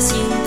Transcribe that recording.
sin